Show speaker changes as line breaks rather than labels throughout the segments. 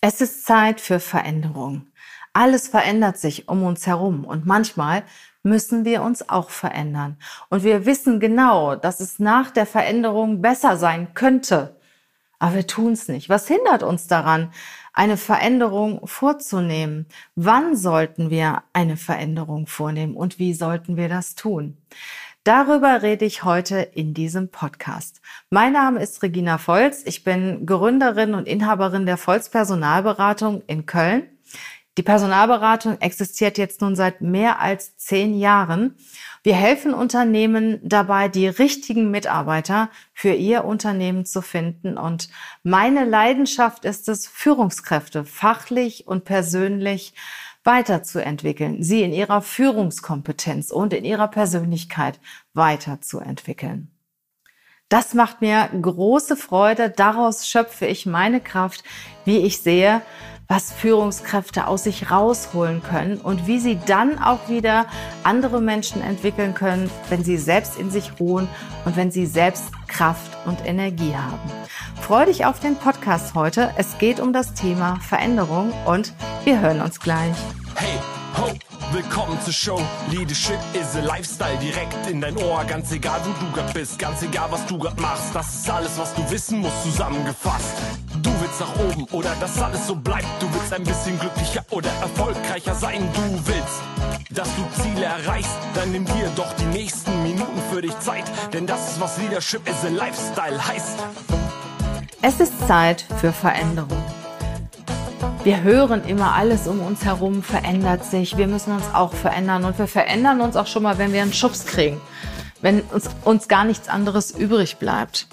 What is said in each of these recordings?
Es ist Zeit für Veränderung. Alles verändert sich um uns herum und manchmal müssen wir uns auch verändern. Und wir wissen genau, dass es nach der Veränderung besser sein könnte. Aber wir tun es nicht. Was hindert uns daran, eine Veränderung vorzunehmen? Wann sollten wir eine Veränderung vornehmen und wie sollten wir das tun? Darüber rede ich heute in diesem Podcast. Mein Name ist Regina Volz. Ich bin Gründerin und Inhaberin der Volz Personalberatung in Köln. Die Personalberatung existiert jetzt nun seit mehr als zehn Jahren. Wir helfen Unternehmen dabei, die richtigen Mitarbeiter für ihr Unternehmen zu finden. Und meine Leidenschaft ist es, Führungskräfte fachlich und persönlich weiterzuentwickeln, sie in ihrer Führungskompetenz und in ihrer Persönlichkeit weiterzuentwickeln. Das macht mir große Freude. Daraus schöpfe ich meine Kraft, wie ich sehe, was Führungskräfte aus sich rausholen können und wie sie dann auch wieder andere Menschen entwickeln können, wenn sie selbst in sich ruhen und wenn sie selbst Kraft und Energie haben. Freue dich auf den Podcast heute. Es geht um das Thema Veränderung und wir hören uns gleich. Hey, ho, willkommen zur Show. Leadership is a Lifestyle direkt in dein Ohr. Ganz egal, wo du grad bist, ganz egal, was du grad machst. Das ist alles, was du wissen musst, zusammengefasst. Du willst nach oben oder dass alles so bleibt. Du willst ein bisschen glücklicher oder erfolgreicher sein. Du willst, dass du Ziele erreichst. Dann nimm dir doch die nächsten Dich Zeit. Denn das ist, was Leadership is a Lifestyle heißt. Es ist Zeit für Veränderung. Wir hören immer, alles um uns herum verändert sich. Wir müssen uns auch verändern. Und wir verändern uns auch schon mal, wenn wir einen Schubs kriegen. Wenn uns, uns gar nichts anderes übrig bleibt.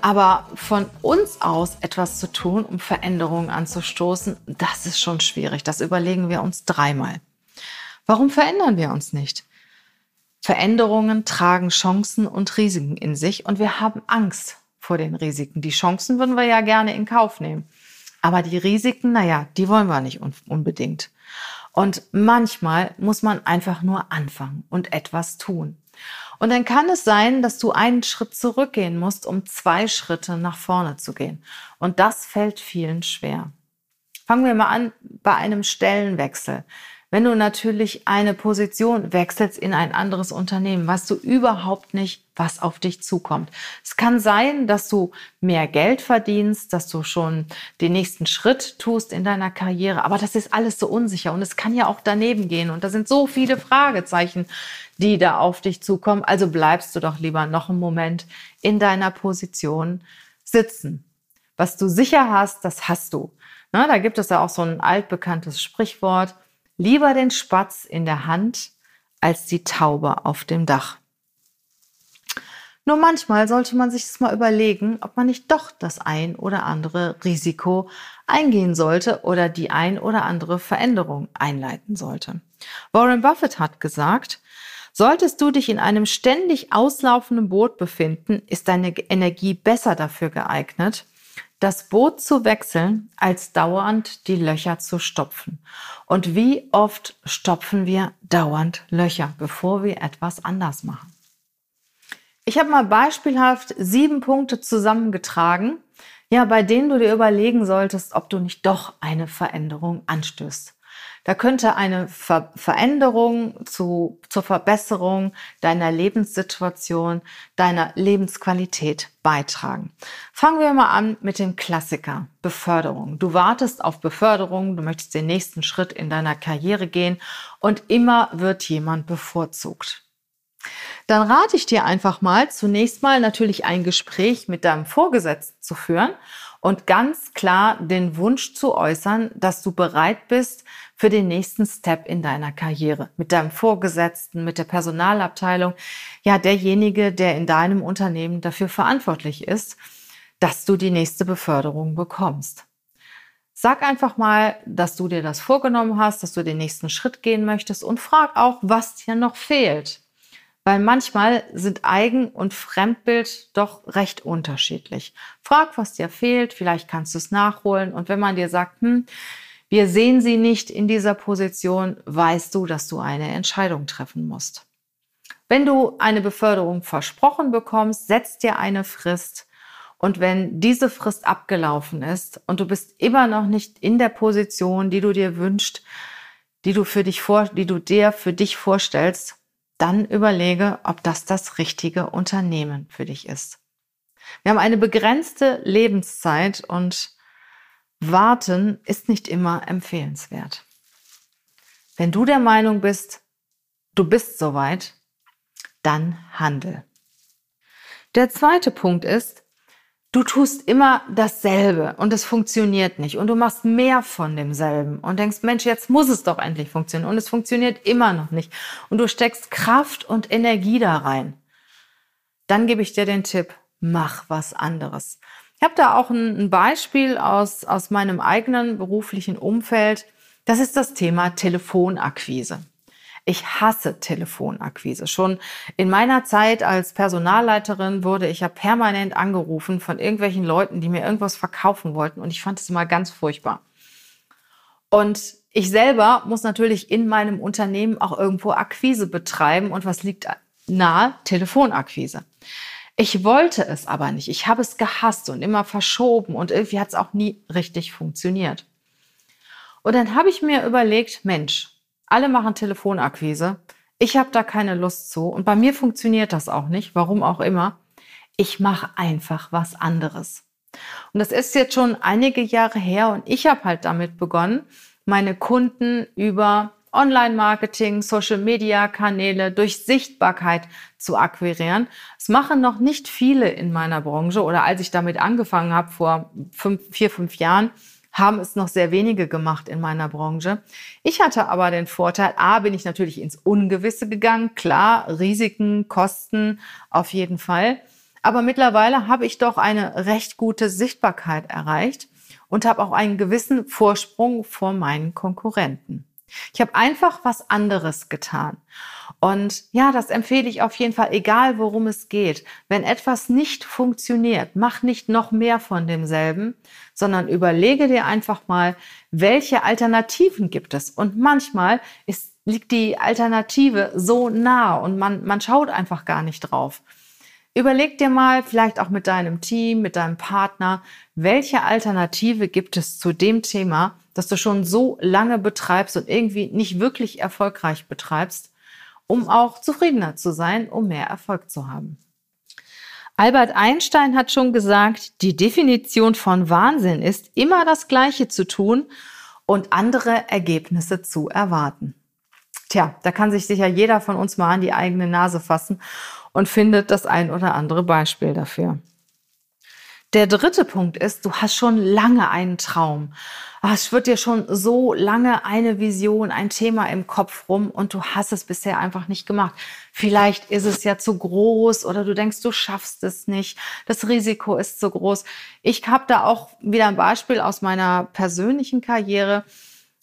Aber von uns aus etwas zu tun, um Veränderungen anzustoßen, das ist schon schwierig. Das überlegen wir uns dreimal. Warum verändern wir uns nicht? Veränderungen tragen Chancen und Risiken in sich und wir haben Angst vor den Risiken. Die Chancen würden wir ja gerne in Kauf nehmen. Aber die Risiken, naja, die wollen wir nicht unbedingt. Und manchmal muss man einfach nur anfangen und etwas tun. Und dann kann es sein, dass du einen Schritt zurückgehen musst, um zwei Schritte nach vorne zu gehen. Und das fällt vielen schwer. Fangen wir mal an bei einem Stellenwechsel. Wenn du natürlich eine Position wechselst in ein anderes Unternehmen, weißt du überhaupt nicht, was auf dich zukommt. Es kann sein, dass du mehr Geld verdienst, dass du schon den nächsten Schritt tust in deiner Karriere, aber das ist alles so unsicher und es kann ja auch daneben gehen und da sind so viele Fragezeichen, die da auf dich zukommen. Also bleibst du doch lieber noch einen Moment in deiner Position sitzen. Was du sicher hast, das hast du. Na, da gibt es ja auch so ein altbekanntes Sprichwort. Lieber den Spatz in der Hand als die Taube auf dem Dach. Nur manchmal sollte man sich mal überlegen, ob man nicht doch das ein oder andere Risiko eingehen sollte oder die ein oder andere Veränderung einleiten sollte. Warren Buffett hat gesagt, solltest du dich in einem ständig auslaufenden Boot befinden, ist deine Energie besser dafür geeignet, das Boot zu wechseln, als dauernd die Löcher zu stopfen. Und wie oft stopfen wir dauernd Löcher, bevor wir etwas anders machen? Ich habe mal beispielhaft sieben Punkte zusammengetragen, ja, bei denen du dir überlegen solltest, ob du nicht doch eine Veränderung anstößt. Da könnte eine Ver Veränderung zu, zur Verbesserung deiner Lebenssituation, deiner Lebensqualität beitragen. Fangen wir mal an mit dem Klassiker Beförderung. Du wartest auf Beförderung, du möchtest den nächsten Schritt in deiner Karriere gehen und immer wird jemand bevorzugt. Dann rate ich dir einfach mal, zunächst mal natürlich ein Gespräch mit deinem Vorgesetzten zu führen und ganz klar den Wunsch zu äußern, dass du bereit bist für den nächsten Step in deiner Karriere. Mit deinem Vorgesetzten, mit der Personalabteilung, ja, derjenige, der in deinem Unternehmen dafür verantwortlich ist, dass du die nächste Beförderung bekommst. Sag einfach mal, dass du dir das vorgenommen hast, dass du den nächsten Schritt gehen möchtest und frag auch, was dir noch fehlt. Weil manchmal sind Eigen- und Fremdbild doch recht unterschiedlich. Frag, was dir fehlt, vielleicht kannst du es nachholen. Und wenn man dir sagt, hm, wir sehen sie nicht in dieser Position, weißt du, dass du eine Entscheidung treffen musst. Wenn du eine Beförderung versprochen bekommst, setzt dir eine Frist Und wenn diese Frist abgelaufen ist und du bist immer noch nicht in der Position, die du dir wünschst, die du für dich vor, die du dir für dich vorstellst, dann überlege, ob das das richtige Unternehmen für dich ist. Wir haben eine begrenzte Lebenszeit und warten ist nicht immer empfehlenswert. Wenn du der Meinung bist, du bist soweit, dann handel. Der zweite Punkt ist, du tust immer dasselbe und es funktioniert nicht und du machst mehr von demselben und denkst, Mensch, jetzt muss es doch endlich funktionieren und es funktioniert immer noch nicht und du steckst Kraft und Energie da rein. Dann gebe ich dir den Tipp, mach was anderes. Ich habe da auch ein, Beispiel aus, aus meinem eigenen beruflichen Umfeld. Das ist das Thema Telefonakquise. Ich hasse Telefonakquise. Schon in meiner Zeit als Personalleiterin wurde ich ja permanent angerufen von irgendwelchen Leuten, die mir irgendwas verkaufen wollten. Und ich fand es immer ganz furchtbar. Und ich selber muss natürlich in meinem Unternehmen auch irgendwo Akquise betreiben. Und was liegt nahe? Telefonakquise. Ich wollte es aber nicht. Ich habe es gehasst und immer verschoben und irgendwie hat es auch nie richtig funktioniert. Und dann habe ich mir überlegt, Mensch, alle machen Telefonakquise. Ich habe da keine Lust zu und bei mir funktioniert das auch nicht, warum auch immer. Ich mache einfach was anderes. Und das ist jetzt schon einige Jahre her und ich habe halt damit begonnen, meine Kunden über Online-Marketing, Social-Media-Kanäle durch Sichtbarkeit zu akquirieren. Es machen noch nicht viele in meiner Branche oder als ich damit angefangen habe vor fünf, vier, fünf Jahren, haben es noch sehr wenige gemacht in meiner Branche. Ich hatte aber den Vorteil, a, bin ich natürlich ins Ungewisse gegangen, klar, Risiken, Kosten auf jeden Fall. Aber mittlerweile habe ich doch eine recht gute Sichtbarkeit erreicht und habe auch einen gewissen Vorsprung vor meinen Konkurrenten. Ich habe einfach was anderes getan. Und ja, das empfehle ich auf jeden Fall, egal worum es geht. Wenn etwas nicht funktioniert, mach nicht noch mehr von demselben, sondern überlege dir einfach mal, welche Alternativen gibt es. Und manchmal ist, liegt die Alternative so nah und man, man schaut einfach gar nicht drauf. Überleg dir mal, vielleicht auch mit deinem Team, mit deinem Partner, welche Alternative gibt es zu dem Thema, das du schon so lange betreibst und irgendwie nicht wirklich erfolgreich betreibst um auch zufriedener zu sein, um mehr Erfolg zu haben. Albert Einstein hat schon gesagt, die Definition von Wahnsinn ist, immer das Gleiche zu tun und andere Ergebnisse zu erwarten. Tja, da kann sich sicher jeder von uns mal an die eigene Nase fassen und findet das ein oder andere Beispiel dafür. Der dritte Punkt ist, du hast schon lange einen Traum. Ah, es wird dir schon so lange eine Vision, ein Thema im Kopf rum und du hast es bisher einfach nicht gemacht. Vielleicht ist es ja zu groß oder du denkst, du schaffst es nicht. Das Risiko ist zu groß. Ich habe da auch wieder ein Beispiel aus meiner persönlichen Karriere.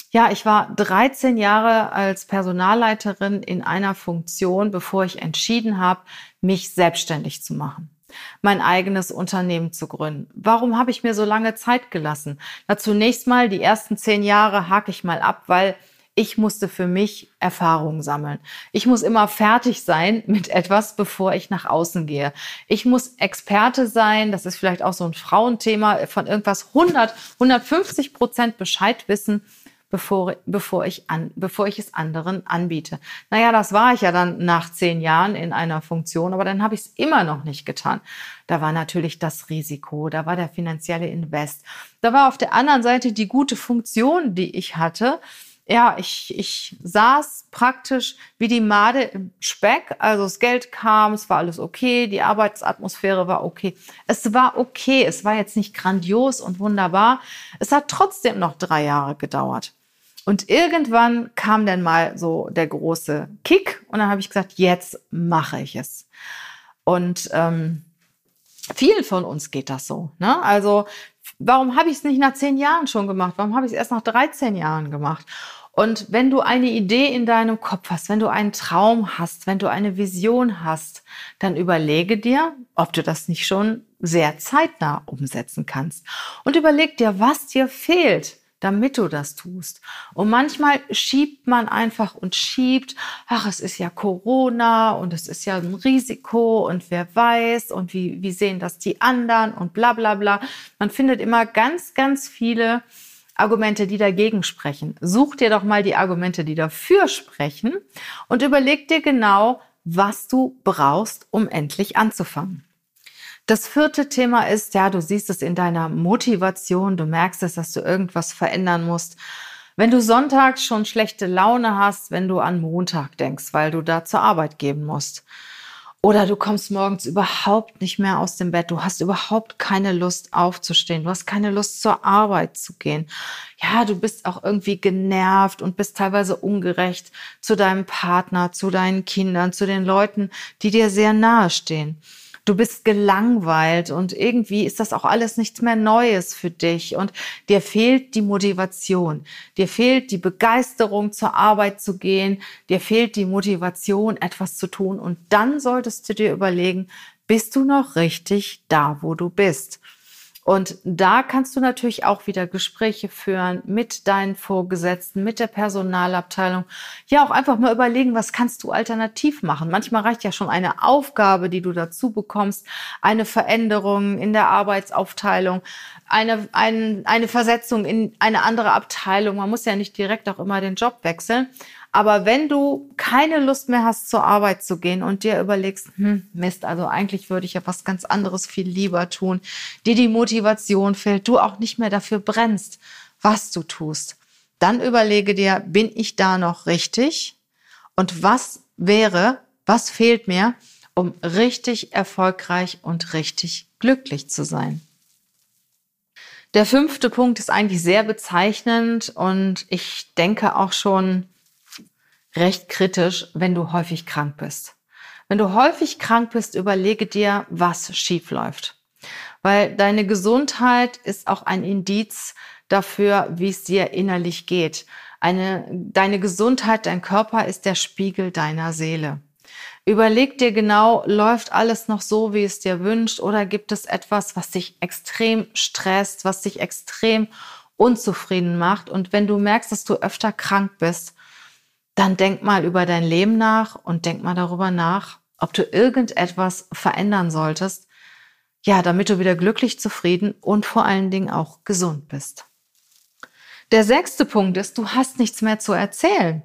Ja, ich war 13 Jahre als Personalleiterin in einer Funktion, bevor ich entschieden habe, mich selbstständig zu machen mein eigenes Unternehmen zu gründen. Warum habe ich mir so lange Zeit gelassen? Na, zunächst mal die ersten zehn Jahre hake ich mal ab, weil ich musste für mich Erfahrungen sammeln. Ich muss immer fertig sein mit etwas, bevor ich nach außen gehe. Ich muss Experte sein, das ist vielleicht auch so ein Frauenthema, von irgendwas 100, 150 Prozent Bescheid wissen bevor, bevor, ich an, bevor ich es anderen anbiete. Naja, das war ich ja dann nach zehn Jahren in einer Funktion, aber dann habe ich es immer noch nicht getan. Da war natürlich das Risiko, da war der finanzielle Invest, da war auf der anderen Seite die gute Funktion, die ich hatte. Ja, ich, ich saß praktisch wie die Made im Speck. Also das Geld kam, es war alles okay, die Arbeitsatmosphäre war okay. Es war okay, es war jetzt nicht grandios und wunderbar. Es hat trotzdem noch drei Jahre gedauert. Und irgendwann kam dann mal so der große Kick und dann habe ich gesagt, jetzt mache ich es. Und ähm, vielen von uns geht das so. Ne? Also warum habe ich es nicht nach zehn Jahren schon gemacht? Warum habe ich es erst nach 13 Jahren gemacht? Und wenn du eine Idee in deinem Kopf hast, wenn du einen Traum hast, wenn du eine Vision hast, dann überlege dir, ob du das nicht schon sehr zeitnah umsetzen kannst. Und überleg dir, was dir fehlt damit du das tust. Und manchmal schiebt man einfach und schiebt, ach, es ist ja Corona und es ist ja ein Risiko und wer weiß und wie, wie sehen das die anderen und bla bla bla. Man findet immer ganz, ganz viele Argumente, die dagegen sprechen. Such dir doch mal die Argumente, die dafür sprechen und überleg dir genau, was du brauchst, um endlich anzufangen. Das vierte Thema ist, ja, du siehst es in deiner Motivation, du merkst es, dass du irgendwas verändern musst. Wenn du sonntags schon schlechte Laune hast, wenn du an Montag denkst, weil du da zur Arbeit gehen musst. Oder du kommst morgens überhaupt nicht mehr aus dem Bett. Du hast überhaupt keine Lust aufzustehen. Du hast keine Lust zur Arbeit zu gehen. Ja, du bist auch irgendwie genervt und bist teilweise ungerecht zu deinem Partner, zu deinen Kindern, zu den Leuten, die dir sehr nahe stehen du bist gelangweilt und irgendwie ist das auch alles nichts mehr Neues für dich. Und dir fehlt die Motivation, dir fehlt die Begeisterung zur Arbeit zu gehen, dir fehlt die Motivation etwas zu tun. Und dann solltest du dir überlegen, bist du noch richtig da, wo du bist? Und da kannst du natürlich auch wieder Gespräche führen mit deinen Vorgesetzten, mit der Personalabteilung. Ja, auch einfach mal überlegen, was kannst du alternativ machen. Manchmal reicht ja schon eine Aufgabe, die du dazu bekommst, eine Veränderung in der Arbeitsaufteilung, eine, ein, eine Versetzung in eine andere Abteilung. Man muss ja nicht direkt auch immer den Job wechseln. Aber wenn du keine Lust mehr hast, zur Arbeit zu gehen und dir überlegst, hm, Mist, also eigentlich würde ich ja was ganz anderes viel lieber tun, dir die Motivation fehlt, du auch nicht mehr dafür brennst, was du tust, dann überlege dir, bin ich da noch richtig? Und was wäre, was fehlt mir, um richtig erfolgreich und richtig glücklich zu sein? Der fünfte Punkt ist eigentlich sehr bezeichnend und ich denke auch schon, recht kritisch, wenn du häufig krank bist. Wenn du häufig krank bist, überlege dir, was schief läuft. Weil deine Gesundheit ist auch ein Indiz dafür, wie es dir innerlich geht. Eine, deine Gesundheit, dein Körper ist der Spiegel deiner Seele. Überleg dir genau, läuft alles noch so, wie es dir wünscht, oder gibt es etwas, was dich extrem stresst, was dich extrem unzufrieden macht? Und wenn du merkst, dass du öfter krank bist, dann denk mal über dein Leben nach und denk mal darüber nach, ob du irgendetwas verändern solltest, ja, damit du wieder glücklich, zufrieden und vor allen Dingen auch gesund bist. Der sechste Punkt ist, du hast nichts mehr zu erzählen.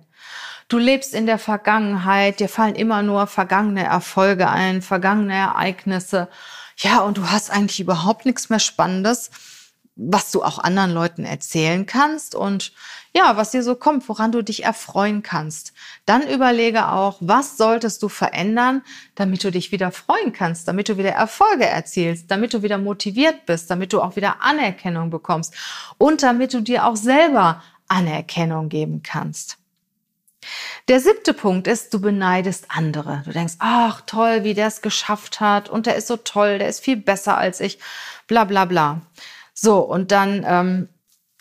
Du lebst in der Vergangenheit, dir fallen immer nur vergangene Erfolge ein, vergangene Ereignisse. Ja, und du hast eigentlich überhaupt nichts mehr Spannendes, was du auch anderen Leuten erzählen kannst und ja, was dir so kommt, woran du dich erfreuen kannst. Dann überlege auch, was solltest du verändern, damit du dich wieder freuen kannst, damit du wieder Erfolge erzielst, damit du wieder motiviert bist, damit du auch wieder Anerkennung bekommst und damit du dir auch selber Anerkennung geben kannst. Der siebte Punkt ist, du beneidest andere. Du denkst, ach toll, wie der es geschafft hat und der ist so toll, der ist viel besser als ich, bla bla bla. So, und dann ähm,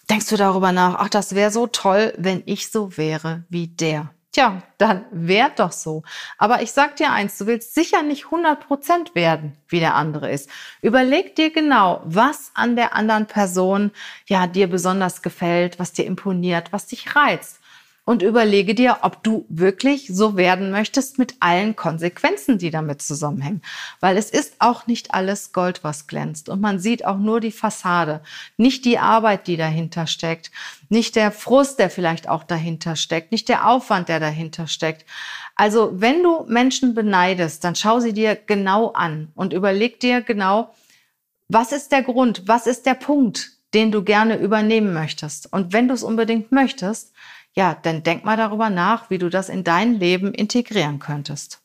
denkst du darüber nach, ach, das wäre so toll, wenn ich so wäre wie der. Tja, dann wär doch so. Aber ich sag dir eins, du willst sicher nicht 100 Prozent werden, wie der andere ist. Überleg dir genau, was an der anderen Person ja dir besonders gefällt, was dir imponiert, was dich reizt und überlege dir, ob du wirklich so werden möchtest mit allen Konsequenzen, die damit zusammenhängen. Weil es ist auch nicht alles Gold, was glänzt. Und man sieht auch nur die Fassade, nicht die Arbeit, die dahinter steckt, nicht der Frust, der vielleicht auch dahinter steckt, nicht der Aufwand, der dahinter steckt. Also wenn du Menschen beneidest, dann schau sie dir genau an und überleg dir genau, was ist der Grund, was ist der Punkt, den du gerne übernehmen möchtest. Und wenn du es unbedingt möchtest, ja, dann denk mal darüber nach, wie du das in dein Leben integrieren könntest.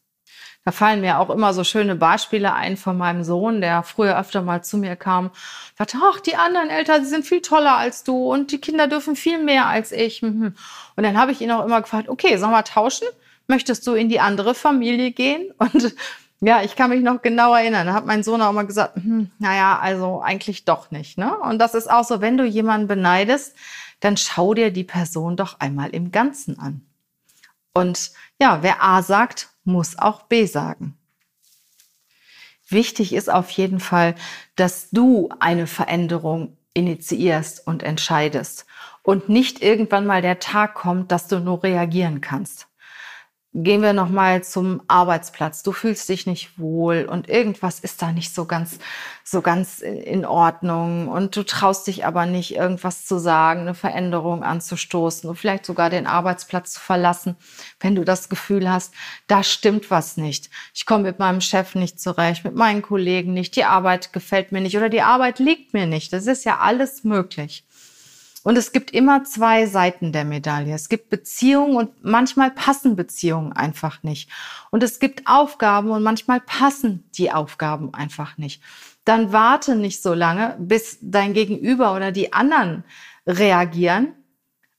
Da fallen mir auch immer so schöne Beispiele ein von meinem Sohn, der früher öfter mal zu mir kam, sagte, ach, die anderen Eltern, die sind viel toller als du und die Kinder dürfen viel mehr als ich. Mhm. Und dann habe ich ihn auch immer gefragt, okay, sollen wir tauschen? Möchtest du in die andere Familie gehen? Und ja, ich kann mich noch genau erinnern. Da hat mein Sohn auch mal gesagt, hm, naja, also eigentlich doch nicht. Ne? Und das ist auch so, wenn du jemanden beneidest, dann schau dir die Person doch einmal im Ganzen an. Und ja, wer A sagt, muss auch B sagen. Wichtig ist auf jeden Fall, dass du eine Veränderung initiierst und entscheidest und nicht irgendwann mal der Tag kommt, dass du nur reagieren kannst. Gehen wir noch mal zum Arbeitsplatz. Du fühlst dich nicht wohl und irgendwas ist da nicht so ganz so ganz in Ordnung und du traust dich aber nicht irgendwas zu sagen, eine Veränderung anzustoßen und vielleicht sogar den Arbeitsplatz zu verlassen, wenn du das Gefühl hast, da stimmt was nicht. Ich komme mit meinem Chef nicht zurecht, mit meinen Kollegen nicht, die Arbeit gefällt mir nicht oder die Arbeit liegt mir nicht. Das ist ja alles möglich. Und es gibt immer zwei Seiten der Medaille. Es gibt Beziehungen und manchmal passen Beziehungen einfach nicht. Und es gibt Aufgaben und manchmal passen die Aufgaben einfach nicht. Dann warte nicht so lange, bis dein Gegenüber oder die anderen reagieren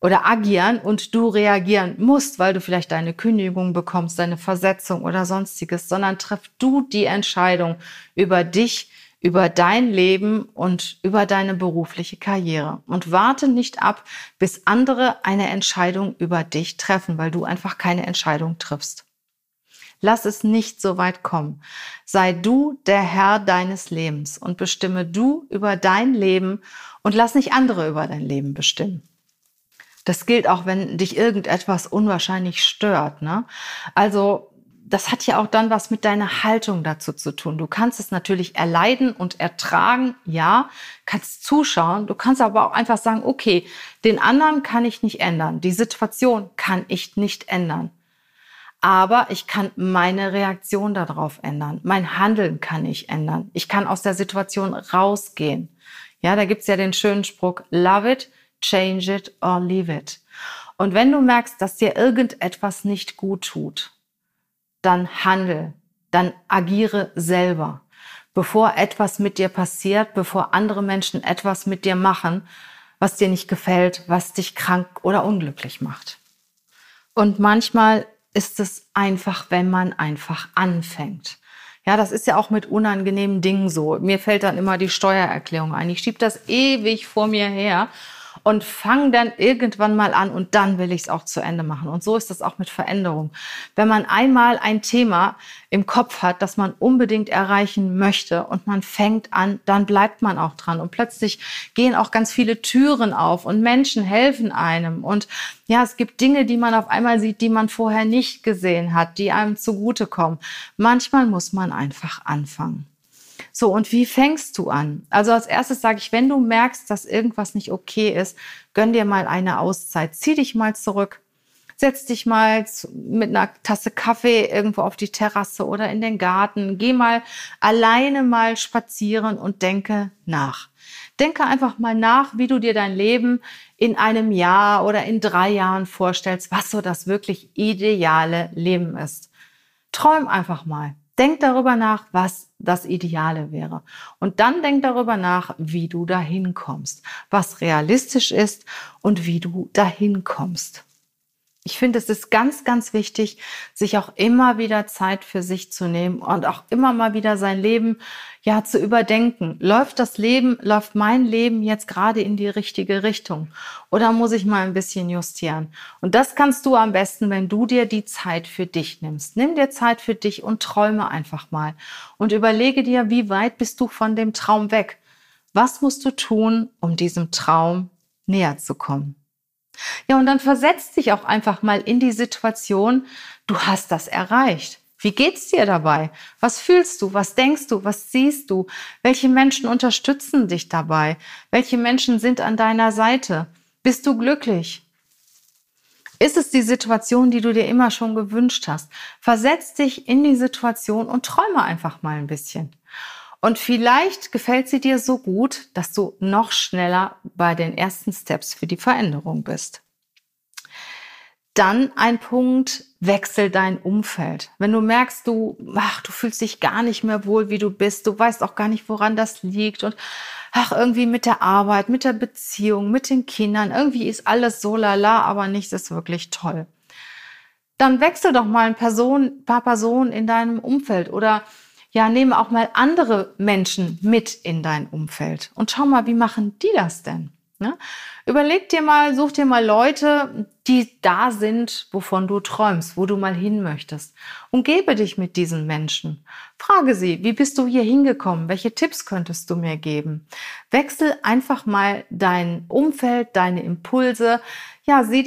oder agieren und du reagieren musst, weil du vielleicht deine Kündigung bekommst, deine Versetzung oder sonstiges, sondern treff du die Entscheidung über dich, über dein Leben und über deine berufliche Karriere. Und warte nicht ab, bis andere eine Entscheidung über dich treffen, weil du einfach keine Entscheidung triffst. Lass es nicht so weit kommen. Sei du der Herr deines Lebens und bestimme du über dein Leben und lass nicht andere über dein Leben bestimmen. Das gilt auch, wenn dich irgendetwas unwahrscheinlich stört. Ne? Also das hat ja auch dann was mit deiner Haltung dazu zu tun. Du kannst es natürlich erleiden und ertragen, ja, kannst zuschauen. Du kannst aber auch einfach sagen, okay, den anderen kann ich nicht ändern. Die Situation kann ich nicht ändern. Aber ich kann meine Reaktion darauf ändern. Mein Handeln kann ich ändern. Ich kann aus der Situation rausgehen. Ja, da gibt's ja den schönen Spruch, love it, change it or leave it. Und wenn du merkst, dass dir irgendetwas nicht gut tut, dann handel, dann agiere selber, bevor etwas mit dir passiert, bevor andere Menschen etwas mit dir machen, was dir nicht gefällt, was dich krank oder unglücklich macht. Und manchmal ist es einfach, wenn man einfach anfängt. Ja, das ist ja auch mit unangenehmen Dingen so. Mir fällt dann immer die Steuererklärung ein. Ich schiebe das ewig vor mir her und fange dann irgendwann mal an und dann will ich es auch zu Ende machen. Und so ist das auch mit Veränderung. Wenn man einmal ein Thema im Kopf hat, das man unbedingt erreichen möchte und man fängt an, dann bleibt man auch dran. Und plötzlich gehen auch ganz viele Türen auf und Menschen helfen einem. Und ja, es gibt Dinge, die man auf einmal sieht, die man vorher nicht gesehen hat, die einem zugutekommen. Manchmal muss man einfach anfangen. So, und wie fängst du an? Also als erstes sage ich, wenn du merkst, dass irgendwas nicht okay ist, gönn dir mal eine Auszeit. Zieh dich mal zurück. Setz dich mal mit einer Tasse Kaffee irgendwo auf die Terrasse oder in den Garten. Geh mal alleine mal spazieren und denke nach. Denke einfach mal nach, wie du dir dein Leben in einem Jahr oder in drei Jahren vorstellst, was so das wirklich ideale Leben ist. Träum einfach mal. Denk darüber nach, was das Ideale wäre. Und dann denk darüber nach, wie du dahin kommst, was realistisch ist und wie du dahin kommst. Ich finde, es ist ganz, ganz wichtig, sich auch immer wieder Zeit für sich zu nehmen und auch immer mal wieder sein Leben ja zu überdenken. Läuft das Leben, läuft mein Leben jetzt gerade in die richtige Richtung? Oder muss ich mal ein bisschen justieren? Und das kannst du am besten, wenn du dir die Zeit für dich nimmst. Nimm dir Zeit für dich und träume einfach mal und überlege dir, wie weit bist du von dem Traum weg? Was musst du tun, um diesem Traum näher zu kommen? Ja, und dann versetz dich auch einfach mal in die Situation, du hast das erreicht. Wie geht's dir dabei? Was fühlst du? Was denkst du? Was siehst du? Welche Menschen unterstützen dich dabei? Welche Menschen sind an deiner Seite? Bist du glücklich? Ist es die Situation, die du dir immer schon gewünscht hast? Versetz dich in die Situation und träume einfach mal ein bisschen. Und vielleicht gefällt sie dir so gut, dass du noch schneller bei den ersten Steps für die Veränderung bist. Dann ein Punkt, wechsel dein Umfeld. Wenn du merkst, du, ach, du fühlst dich gar nicht mehr wohl, wie du bist, du weißt auch gar nicht, woran das liegt und ach, irgendwie mit der Arbeit, mit der Beziehung, mit den Kindern, irgendwie ist alles so lala, aber nichts ist wirklich toll. Dann wechsel doch mal ein Person, paar Personen in deinem Umfeld oder ja, nehme auch mal andere Menschen mit in dein Umfeld und schau mal, wie machen die das denn? Ne? Überleg dir mal, such dir mal Leute, die da sind, wovon du träumst, wo du mal hin möchtest. Umgebe dich mit diesen Menschen. Frage sie, wie bist du hier hingekommen? Welche Tipps könntest du mir geben? Wechsel einfach mal dein Umfeld, deine Impulse. Ja, sie,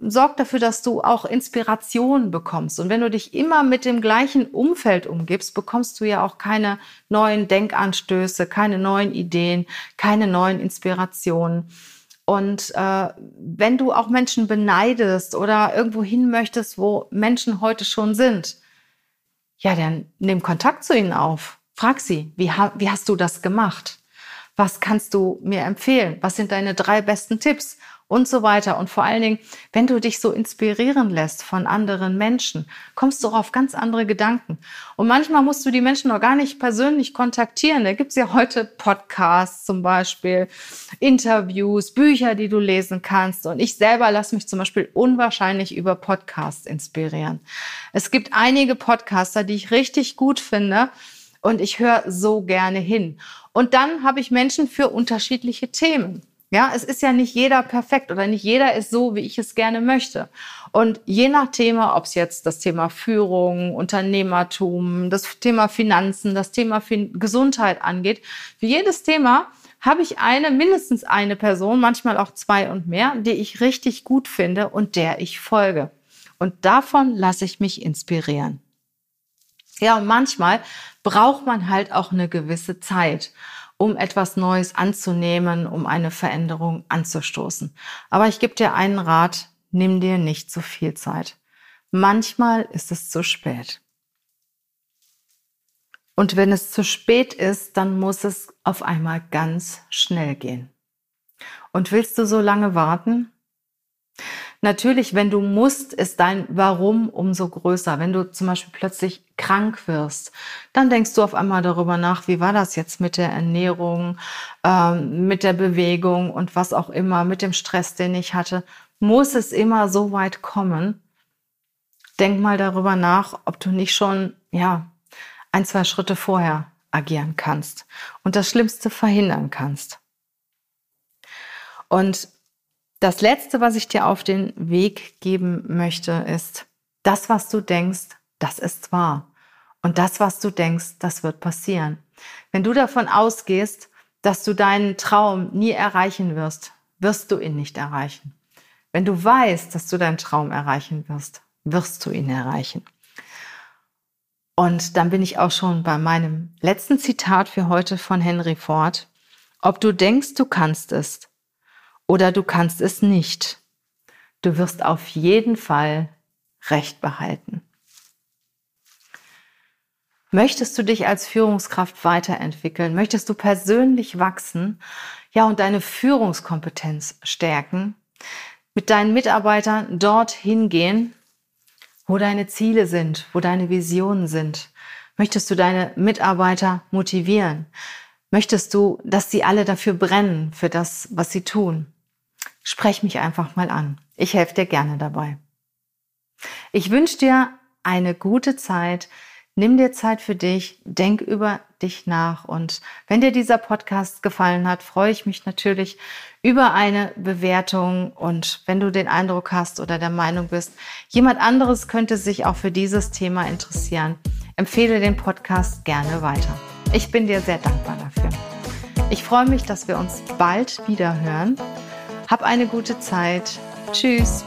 sorg dafür, dass du auch Inspiration bekommst. Und wenn du dich immer mit dem gleichen Umfeld umgibst, bekommst du ja auch keine neuen Denkanstöße, keine neuen Ideen, keine neuen Inspirationen. Und äh, wenn du auch Menschen beneidest oder irgendwo hin möchtest, wo Menschen heute schon sind, ja, dann nimm Kontakt zu ihnen auf. Frag sie, wie, ha wie hast du das gemacht? Was kannst du mir empfehlen? Was sind deine drei besten Tipps? Und so weiter. Und vor allen Dingen, wenn du dich so inspirieren lässt von anderen Menschen, kommst du auch auf ganz andere Gedanken. Und manchmal musst du die Menschen noch gar nicht persönlich kontaktieren. Da gibt es ja heute Podcasts zum Beispiel, Interviews, Bücher, die du lesen kannst. Und ich selber lasse mich zum Beispiel unwahrscheinlich über Podcasts inspirieren. Es gibt einige Podcaster, die ich richtig gut finde. Und ich höre so gerne hin. Und dann habe ich Menschen für unterschiedliche Themen. Ja, es ist ja nicht jeder perfekt oder nicht jeder ist so, wie ich es gerne möchte. Und je nach Thema, ob es jetzt das Thema Führung, Unternehmertum, das Thema Finanzen, das Thema fin Gesundheit angeht, für jedes Thema habe ich eine, mindestens eine Person, manchmal auch zwei und mehr, die ich richtig gut finde und der ich folge. Und davon lasse ich mich inspirieren. Ja, und manchmal braucht man halt auch eine gewisse Zeit um etwas Neues anzunehmen, um eine Veränderung anzustoßen. Aber ich gebe dir einen Rat, nimm dir nicht zu viel Zeit. Manchmal ist es zu spät. Und wenn es zu spät ist, dann muss es auf einmal ganz schnell gehen. Und willst du so lange warten? Natürlich, wenn du musst, ist dein Warum umso größer. Wenn du zum Beispiel plötzlich krank wirst, dann denkst du auf einmal darüber nach, wie war das jetzt mit der Ernährung, ähm, mit der Bewegung und was auch immer, mit dem Stress, den ich hatte. Muss es immer so weit kommen? Denk mal darüber nach, ob du nicht schon, ja, ein, zwei Schritte vorher agieren kannst und das Schlimmste verhindern kannst. Und das Letzte, was ich dir auf den Weg geben möchte, ist, das, was du denkst, das ist wahr. Und das, was du denkst, das wird passieren. Wenn du davon ausgehst, dass du deinen Traum nie erreichen wirst, wirst du ihn nicht erreichen. Wenn du weißt, dass du deinen Traum erreichen wirst, wirst du ihn erreichen. Und dann bin ich auch schon bei meinem letzten Zitat für heute von Henry Ford. Ob du denkst, du kannst es, oder du kannst es nicht. Du wirst auf jeden Fall Recht behalten. Möchtest du dich als Führungskraft weiterentwickeln? Möchtest du persönlich wachsen? Ja, und deine Führungskompetenz stärken? Mit deinen Mitarbeitern dorthin gehen, wo deine Ziele sind, wo deine Visionen sind? Möchtest du deine Mitarbeiter motivieren? Möchtest du, dass sie alle dafür brennen, für das, was sie tun? Sprech mich einfach mal an. Ich helfe dir gerne dabei. Ich wünsche dir eine gute Zeit. Nimm dir Zeit für dich, denk über dich nach und wenn dir dieser Podcast gefallen hat, freue ich mich natürlich über eine Bewertung und wenn du den Eindruck hast oder der Meinung bist, jemand anderes könnte sich auch für dieses Thema interessieren, empfehle den Podcast gerne weiter. Ich bin dir sehr dankbar dafür. Ich freue mich, dass wir uns bald wieder hören hab eine gute Zeit. Tschüss.